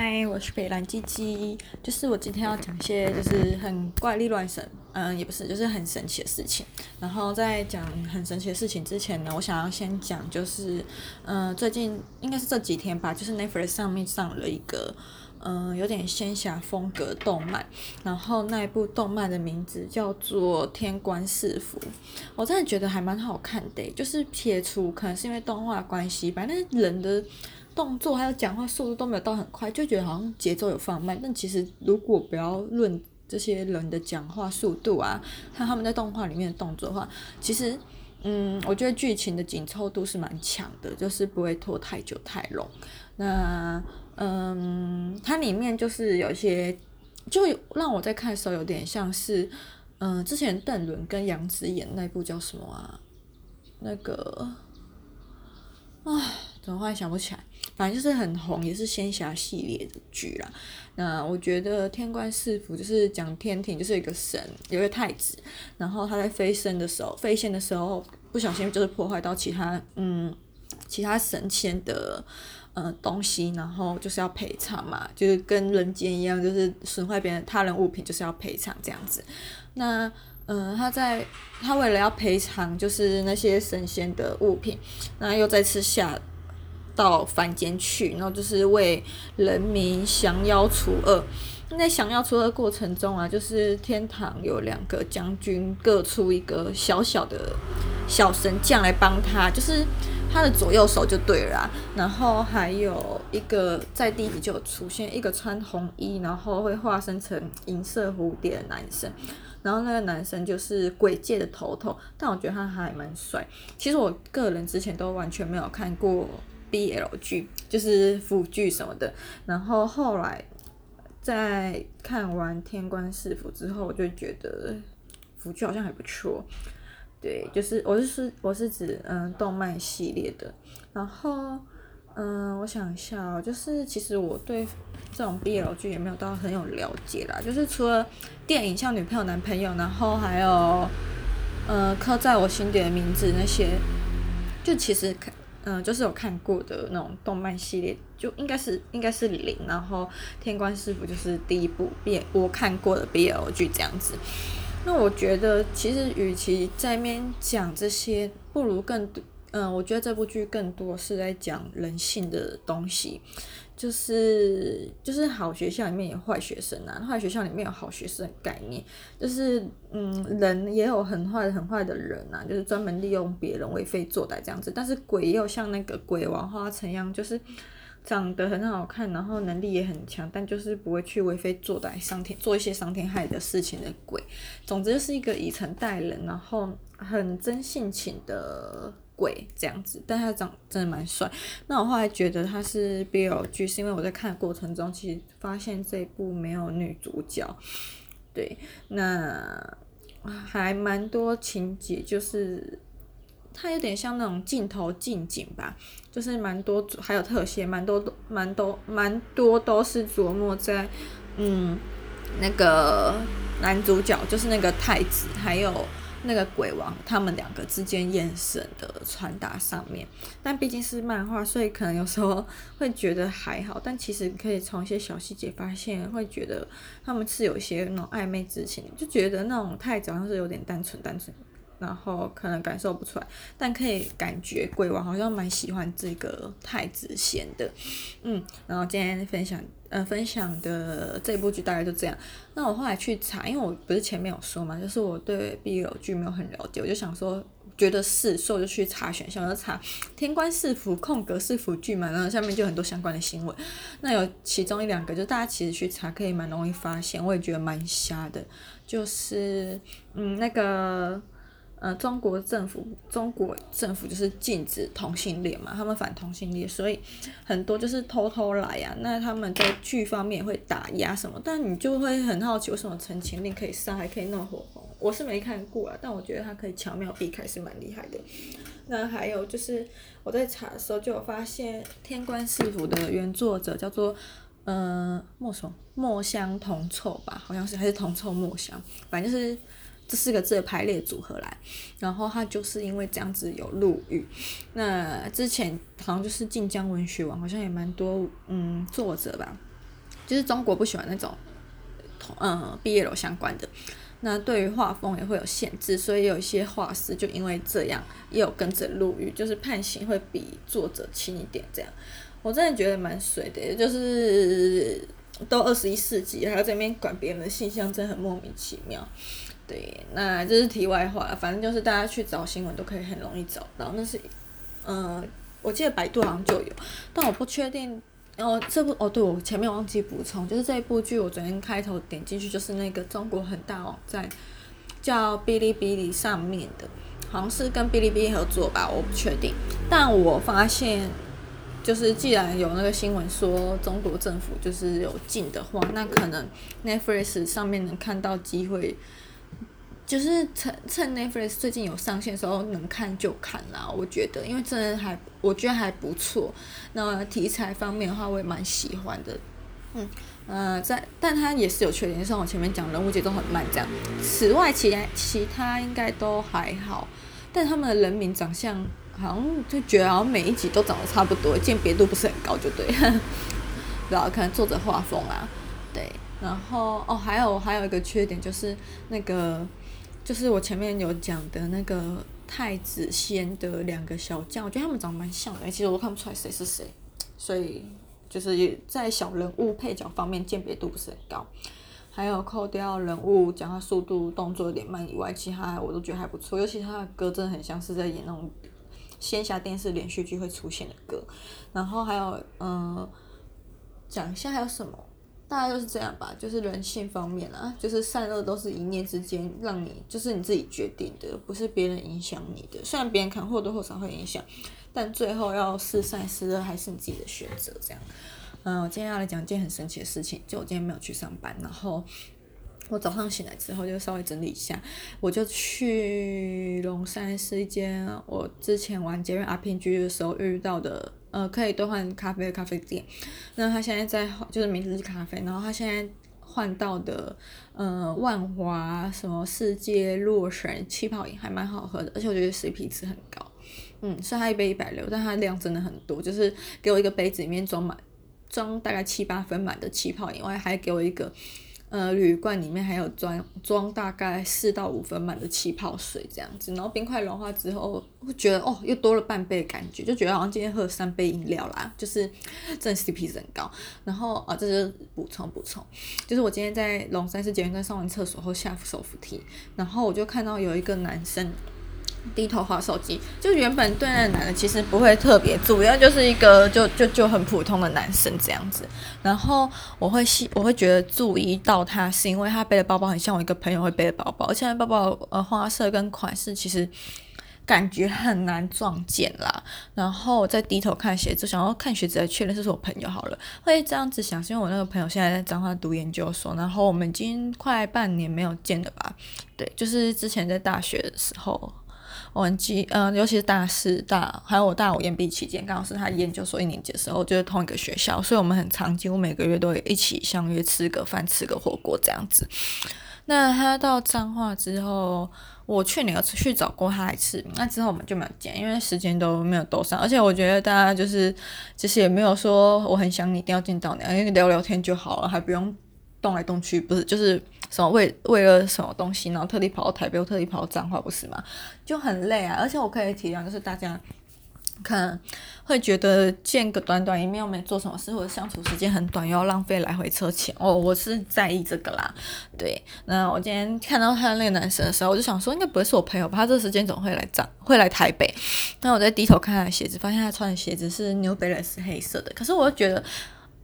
嗨，我是北蓝鸡鸡，就是我今天要讲一些就是很怪力乱神，嗯，也不是，就是很神奇的事情。然后在讲很神奇的事情之前呢，我想要先讲就是，嗯，最近应该是这几天吧，就是 Netflix 上面上了一个，嗯，有点仙侠风格动漫，然后那一部动漫的名字叫做《天官赐福》，我真的觉得还蛮好看的，就是撇除可能是因为动画关系，反正人的。动作还有讲话速度都没有到很快，就觉得好像节奏有放慢。但其实如果不要论这些人的讲话速度啊，看他们在动画里面的动作的话，其实，嗯，我觉得剧情的紧凑度是蛮强的，就是不会拖太久太 long。那，嗯，它里面就是有一些，就让我在看的时候有点像是，嗯，之前邓伦跟杨紫演那部叫什么啊？那个，唉，怎么忽然想不起来？反正就是很红，也是仙侠系列的剧啦。那我觉得《天官赐福》就是讲天庭，就是一个神，有一个太子，然后他在飞升的时候，飞仙的时候不小心就是破坏到其他嗯其他神仙的呃东西，然后就是要赔偿嘛，就是跟人间一样，就是损坏别人他人物品就是要赔偿这样子。那嗯、他在他为了要赔偿，就是那些神仙的物品，那又再次下。到凡间去，然后就是为人民降妖除恶。那在降妖除恶过程中啊，就是天堂有两个将军各出一个小小的小神将来帮他，就是他的左右手就对了。然后还有一个在第一集就有出现一个穿红衣，然后会化身成银色蝴蝶的男生。然后那个男生就是鬼界的头头，但我觉得他还蛮帅。其实我个人之前都完全没有看过。BL 剧就是腐剧什么的，然后后来在看完《天官赐福》之后，我就觉得腐剧好像还不错。对，就是我是我是指嗯动漫系列的，然后嗯我想一下哦，就是其实我对这种 BL 剧也没有到很有了解啦，就是除了电影像《女朋友男朋友》，然后还有嗯刻在我心底的名字那些，就其实嗯，就是有看过的那种动漫系列，就应该是应该是零，然后《天官师傅》就是第一部变我看过的 B L G 这样子。那我觉得其实与其在面讲这些，不如更，嗯，我觉得这部剧更多是在讲人性的东西。就是就是好学校里面有坏学生啊，坏学校里面有好学生概念，就是嗯，人也有很坏很坏的人啊，就是专门利用别人为非作歹这样子。但是鬼也有像那个鬼王花城一样，就是长得很好看，然后能力也很强，但就是不会去为非作歹、伤天做一些伤天害理的事情的鬼。总之就是一个以诚待人，然后很真性情的。鬼这样子，但他长真的蛮帅。那我后来觉得他是 BL 剧，是因为我在看的过程中，其实发现这一部没有女主角。对，那还蛮多情节，就是它有点像那种镜头近景吧，就是蛮多，还有特写，蛮多蛮多蛮多都是琢磨在嗯那个男主角，就是那个太子，还有。那个鬼王他们两个之间眼神的传达上面，但毕竟是漫画，所以可能有时候会觉得还好，但其实可以从一些小细节发现，会觉得他们是有一些那种暧昧之情，就觉得那种太子好像是有点单纯单纯，然后可能感受不出来，但可以感觉鬼王好像蛮喜欢这个太子贤的，嗯，然后今天分享。呃，分享的这部剧大概就这样。那我后来去查，因为我不是前面有说嘛，就是我对 BL 剧没有很了解，我就想说，觉得是，所以我就去查选项，我就查《天官赐福》空格是福剧嘛，然后下面就很多相关的新闻。那有其中一两个，就大家其实去查可以蛮容易发现，我也觉得蛮瞎的，就是嗯那个。呃，中国政府，中国政府就是禁止同性恋嘛，他们反同性恋，所以很多就是偷偷来呀、那他们在剧方面会打压什么，但你就会很好奇，为什么陈情令可以上，还可以弄火红？我是没看过啊，但我觉得他可以巧妙避开，是蛮厉害的。那还有就是我在查的时候就有发现，《天官赐福》的原作者叫做呃墨什墨香铜臭吧，好像是还是铜臭墨香，反正就是。这四个字的排列组合来，然后他就是因为这样子有入狱。那之前好像就是晋江文学网，好像也蛮多嗯作者吧，就是中国不喜欢那种同，嗯，毕业楼相关的。那对于画风也会有限制，所以有一些画师就因为这样也有跟着入狱，就是判刑会比作者轻一点。这样，我真的觉得蛮水的，就是都二十一世纪还要在那边管别人的形象，真的很莫名其妙。对，那这是题外话，反正就是大家去找新闻都可以很容易找到。那是，嗯、呃，我记得百度好像就有，但我不确定。哦，这部哦，对，我前面忘记补充，就是这部剧我昨天开头点进去，就是那个中国很大网站叫哔哩哔哩上面的，好像是跟哔哩哔哩合作吧，我不确定。但我发现，就是既然有那个新闻说中国政府就是有禁的话，那可能 Netflix 上面能看到机会。就是趁趁 Netflix 最近有上线的时候，能看就看啦。我觉得，因为真的还，我觉得还不错。那题材方面的话，我也蛮喜欢的。嗯，呃，在，但它也是有缺点，就像我前面讲，人物节奏很慢这样。此外，其他其他应该都还好。但他们的人名长相，好像就觉得好像每一集都长得差不多，鉴别度不是很高，就对。然后看作者画风啊，对。然后哦，还有还有一个缺点就是那个。就是我前面有讲的那个太子仙的两个小将，我觉得他们长得蛮像的，其实我都看不出来谁是谁，所以就是在小人物配角方面鉴别度不是很高。还有扣掉人物讲话速度、动作有点慢以外，其他我都觉得还不错。尤其他的歌真的很像是在演那种仙侠电视连续剧会出现的歌。然后还有嗯，讲一下还有什么？大概就是这样吧，就是人性方面啊，就是善恶都是一念之间，让你就是你自己决定的，不是别人影响你的。虽然别人可能或多或少会影响，但最后要是善是恶还是你自己的选择。这样，嗯，我今天要来讲一件很神奇的事情，就我今天没有去上班，然后我早上醒来之后就稍微整理一下，我就去龙山是一间我之前玩捷运 RPG 的时候遇到的。呃，可以兑换咖啡的咖啡店，那他现在在就是名字是咖啡，然后他现在换到的呃万华什么世界洛神气泡饮还蛮好喝的，而且我觉得 CP 值很高，嗯，虽然它一杯一百六，但它量真的很多，就是给我一个杯子里面装满装大概七八分满的气泡饮，外还给我一个。呃，铝罐里面还有装装大概四到五分满的气泡水这样子，然后冰块融化之后，会觉得哦，又多了半杯感觉，就觉得好像今天喝了三杯饮料啦，就是真的 CP 值很高。然后啊，这是补充补充，就是我今天在龙山寺捷运站上完厕所后下手扶梯，然后我就看到有一个男生。低头滑手机，就原本对那个男的其实不会特别注意，要就是一个就就就很普通的男生这样子。然后我会细我会觉得注意到他，是因为他背的包包很像我一个朋友会背的包包，而且包包呃花色跟款式其实感觉很难撞见啦。然后再低头看鞋子，想要看鞋子来确认是，是我朋友好了。会这样子想，是因为我那个朋友现在在彰化读研究所，然后我们已经快半年没有见了吧？对，就是之前在大学的时候。我很记，嗯，尤其是大四大，还有我大五延毕期间，刚好是他研究所一年级的时候，就是同一个学校，所以我们很常，几乎每个月都会一起相约吃个饭，吃个火锅这样子。那他到彰化之后，我去年有去找过他一次，那之后我们就没有见，因为时间都没有兜上，而且我觉得大家就是其实也没有说我很想你，一定要见到你，因为聊聊天就好了，还不用动来动去，不是就是。什么为为了什么东西，然后特地跑到台北，又特地跑到彰化，不是吗？就很累啊。而且我可以体谅，就是大家可能会觉得见个短短一面又没做什么事，或者相处时间很短，又要浪费来回车钱。哦，我是在意这个啦。对，那我今天看到他那个男生的时候，我就想说，应该不会是我朋友吧？他这个时间总会来彰，会来台北。那我在低头看他的鞋子，发现他穿的鞋子是 New Balance 黑色的，可是我又觉得。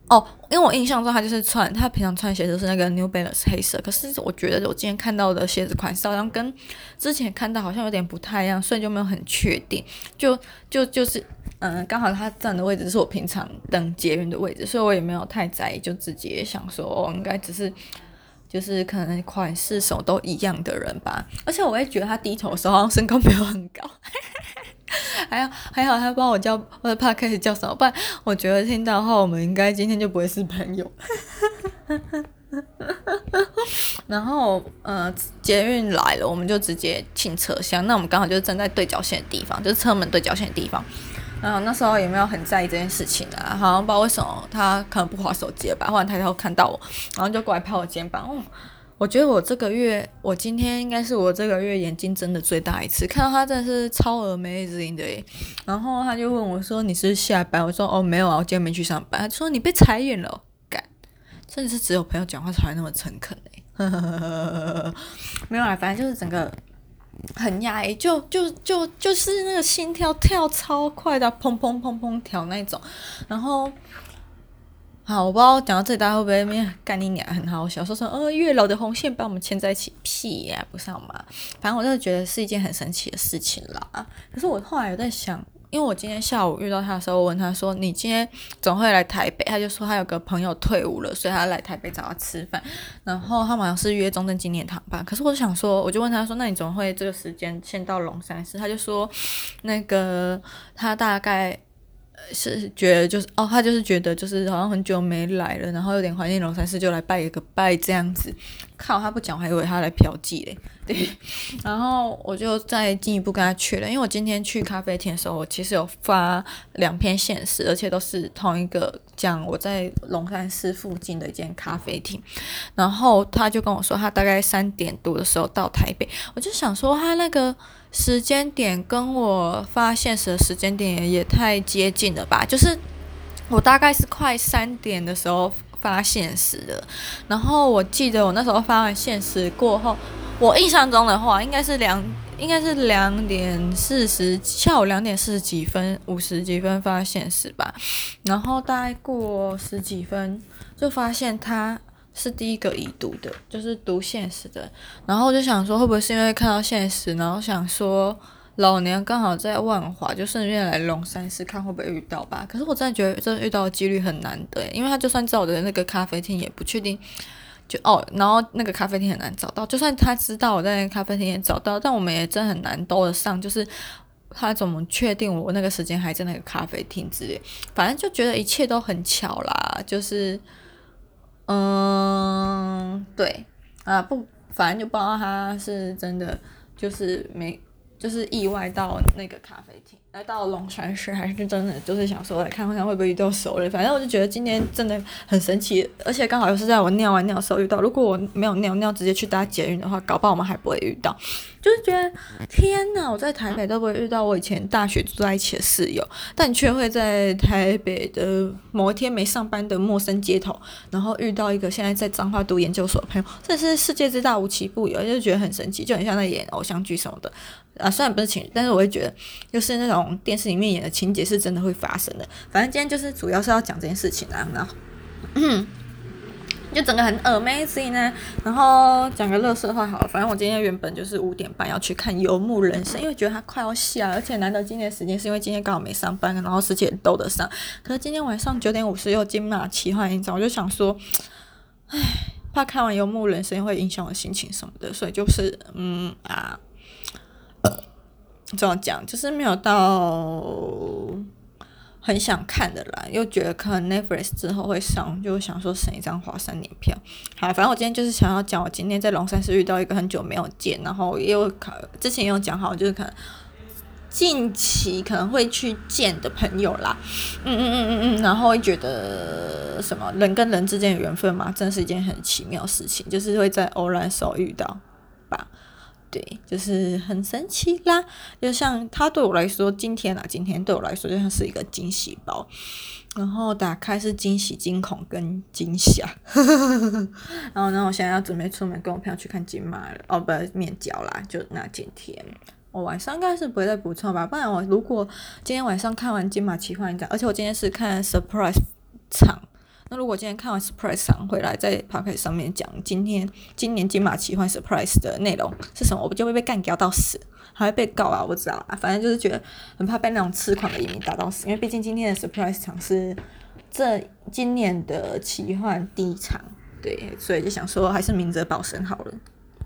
哦，因为我印象中他就是穿他平常穿鞋子是那个 New Balance 黑色，可是我觉得我今天看到的鞋子款式好像跟之前看到好像有点不太一样，所以就没有很确定。就就就是，嗯，刚好他站的位置是我平常等捷运的位置，所以我也没有太在意，就直接想说，哦，应该只是就是可能款式什么都一样的人吧。而且我也觉得他低头的时候好像身高没有很高。还好还好，他帮我叫我怕开始叫什么？不然我觉得听到的话，我们应该今天就不会是朋友。然后呃，捷运来了，我们就直接进车厢。那我们刚好就是站在对角线的地方，就是车门对角线的地方。嗯，那时候也没有很在意这件事情啊，好像不知道为什么他可能不滑手机了吧，忽然抬头看到我，然后就过来拍我肩膀。哦，我觉得我这个月，我今天应该是我这个月眼睛睁的最大一次，看到他真的是超 amazing 的耶。然后他就问我说：“你是下班？”我说：“哦，没有啊，我今天没去上班。”他说：“你被裁员了。”干，真的是只有朋友讲话才会那么诚恳哎。没有啊，反正就是整个。很压抑，就就就就是那个心跳跳超快的，砰砰砰砰跳那种。然后，好，我不知道讲到这里大家会不会没干你娘很好笑，说说呃月老的红线把我们牵在一起，屁呀，不上嘛。反正我真的觉得是一件很神奇的事情啦。可是我后来有在想。因为我今天下午遇到他的时候，我问他说：“你今天总会来台北？”他就说他有个朋友退伍了，所以他来台北找他吃饭。然后他好像是约中正纪念堂吧。可是我想说，我就问他说：“那你总会这个时间先到龙山寺？”他就说：“那个他大概是觉得就是哦，他就是觉得就是好像很久没来了，然后有点怀念龙山寺，就来拜一个拜这样子。”靠，他不讲，我还以为他来嫖妓嘞。对，然后我就再进一步跟他确认，因为我今天去咖啡厅的时候，我其实有发两篇限时，而且都是同一个讲我在龙山寺附近的一间咖啡厅。然后他就跟我说，他大概三点多的时候到台北。我就想说，他那个时间点跟我发现实的时间点也太接近了吧？就是我大概是快三点的时候发现实的，然后我记得我那时候发完现实过后。我印象中的话，应该是两，应该是两点四十，下午两点四十几分，五十几分发现是吧？然后大概过十几分，就发现他是第一个已读的，就是读现实的。然后我就想说，会不会是因为看到现实，然后想说老娘刚好在万华，就顺便来龙山寺看会不会遇到吧？可是我真的觉得这遇到的几率很难得，因为他就算在我的那个咖啡厅，也不确定。就哦，然后那个咖啡厅很难找到，就算他知道我在那个咖啡厅也找到，但我们也真很难兜得上。就是他怎么确定我那个时间还在那个咖啡厅之类？反正就觉得一切都很巧啦。就是，嗯，对啊，不，反正就不知道他是真的就是没，就是意外到那个咖啡厅。来到龙山市还是真的，就是想说来看看会不会遇到熟人。反正我就觉得今天真的很神奇，而且刚好又是在我尿完尿的时候遇到。如果我没有尿尿，直接去搭捷运的话，搞不好我们还不会遇到。就是觉得天哪，我在台北都不会遇到我以前大学住在一起的室友，但却会在台北的某一天没上班的陌生街头，然后遇到一个现在在彰化读研究所的朋友，这是世界之大无奇不有，就觉得很神奇，就很像在演偶像剧什么的。啊，虽然不是情侣，但是我会觉得，就是那种电视里面演的情节是真的会发生的。反正今天就是主要是要讲这件事情啊，然后，就整个很 amazing 呢。然后讲个乐色话好了，反正我今天原本就是五点半要去看《游牧人生》，因为觉得它快要下，而且难得今天时间是因为今天刚好没上班，然后时间兜得上。可是今天晚上九点五十又金马奇幻影展，我就想说，唉，怕看完《游牧人生》会影响我心情什么的，所以就是嗯啊。这样讲就是没有到很想看的啦，又觉得可能 Netflix 之后会上，就想说省一张华山年票。好，反正我今天就是想要讲，我今天在龙山寺遇到一个很久没有见，然后也有可之前也有讲好，就是可能近期可能会去见的朋友啦。嗯嗯嗯嗯嗯，然后会觉得什么人跟人之间的缘分嘛，真是一件很奇妙的事情，就是会在偶然时候遇到吧。对，就是很神奇啦，就像他对我来说，今天啊，今天对我来说就像是一个惊喜包，然后打开是惊喜、惊恐跟惊吓，然后呢，我现在要准备出门跟我朋友去看金马了，哦，不，面交啦，就那今天，我晚上应该是不会再补充吧，不然我如果今天晚上看完金马奇幻一下，而且我今天是看 surprise 场。那如果今天看完 surprise 上回来，在 podcast 上面讲今天今年金马奇幻 surprise 的内容是什么，我不就会被干掉到死，还会被告啊？我不知道啊，反正就是觉得很怕被那种痴狂的移民打到死，因为毕竟今天的 surprise 场是这今年的奇幻第一场，对，所以就想说还是明哲保身好了。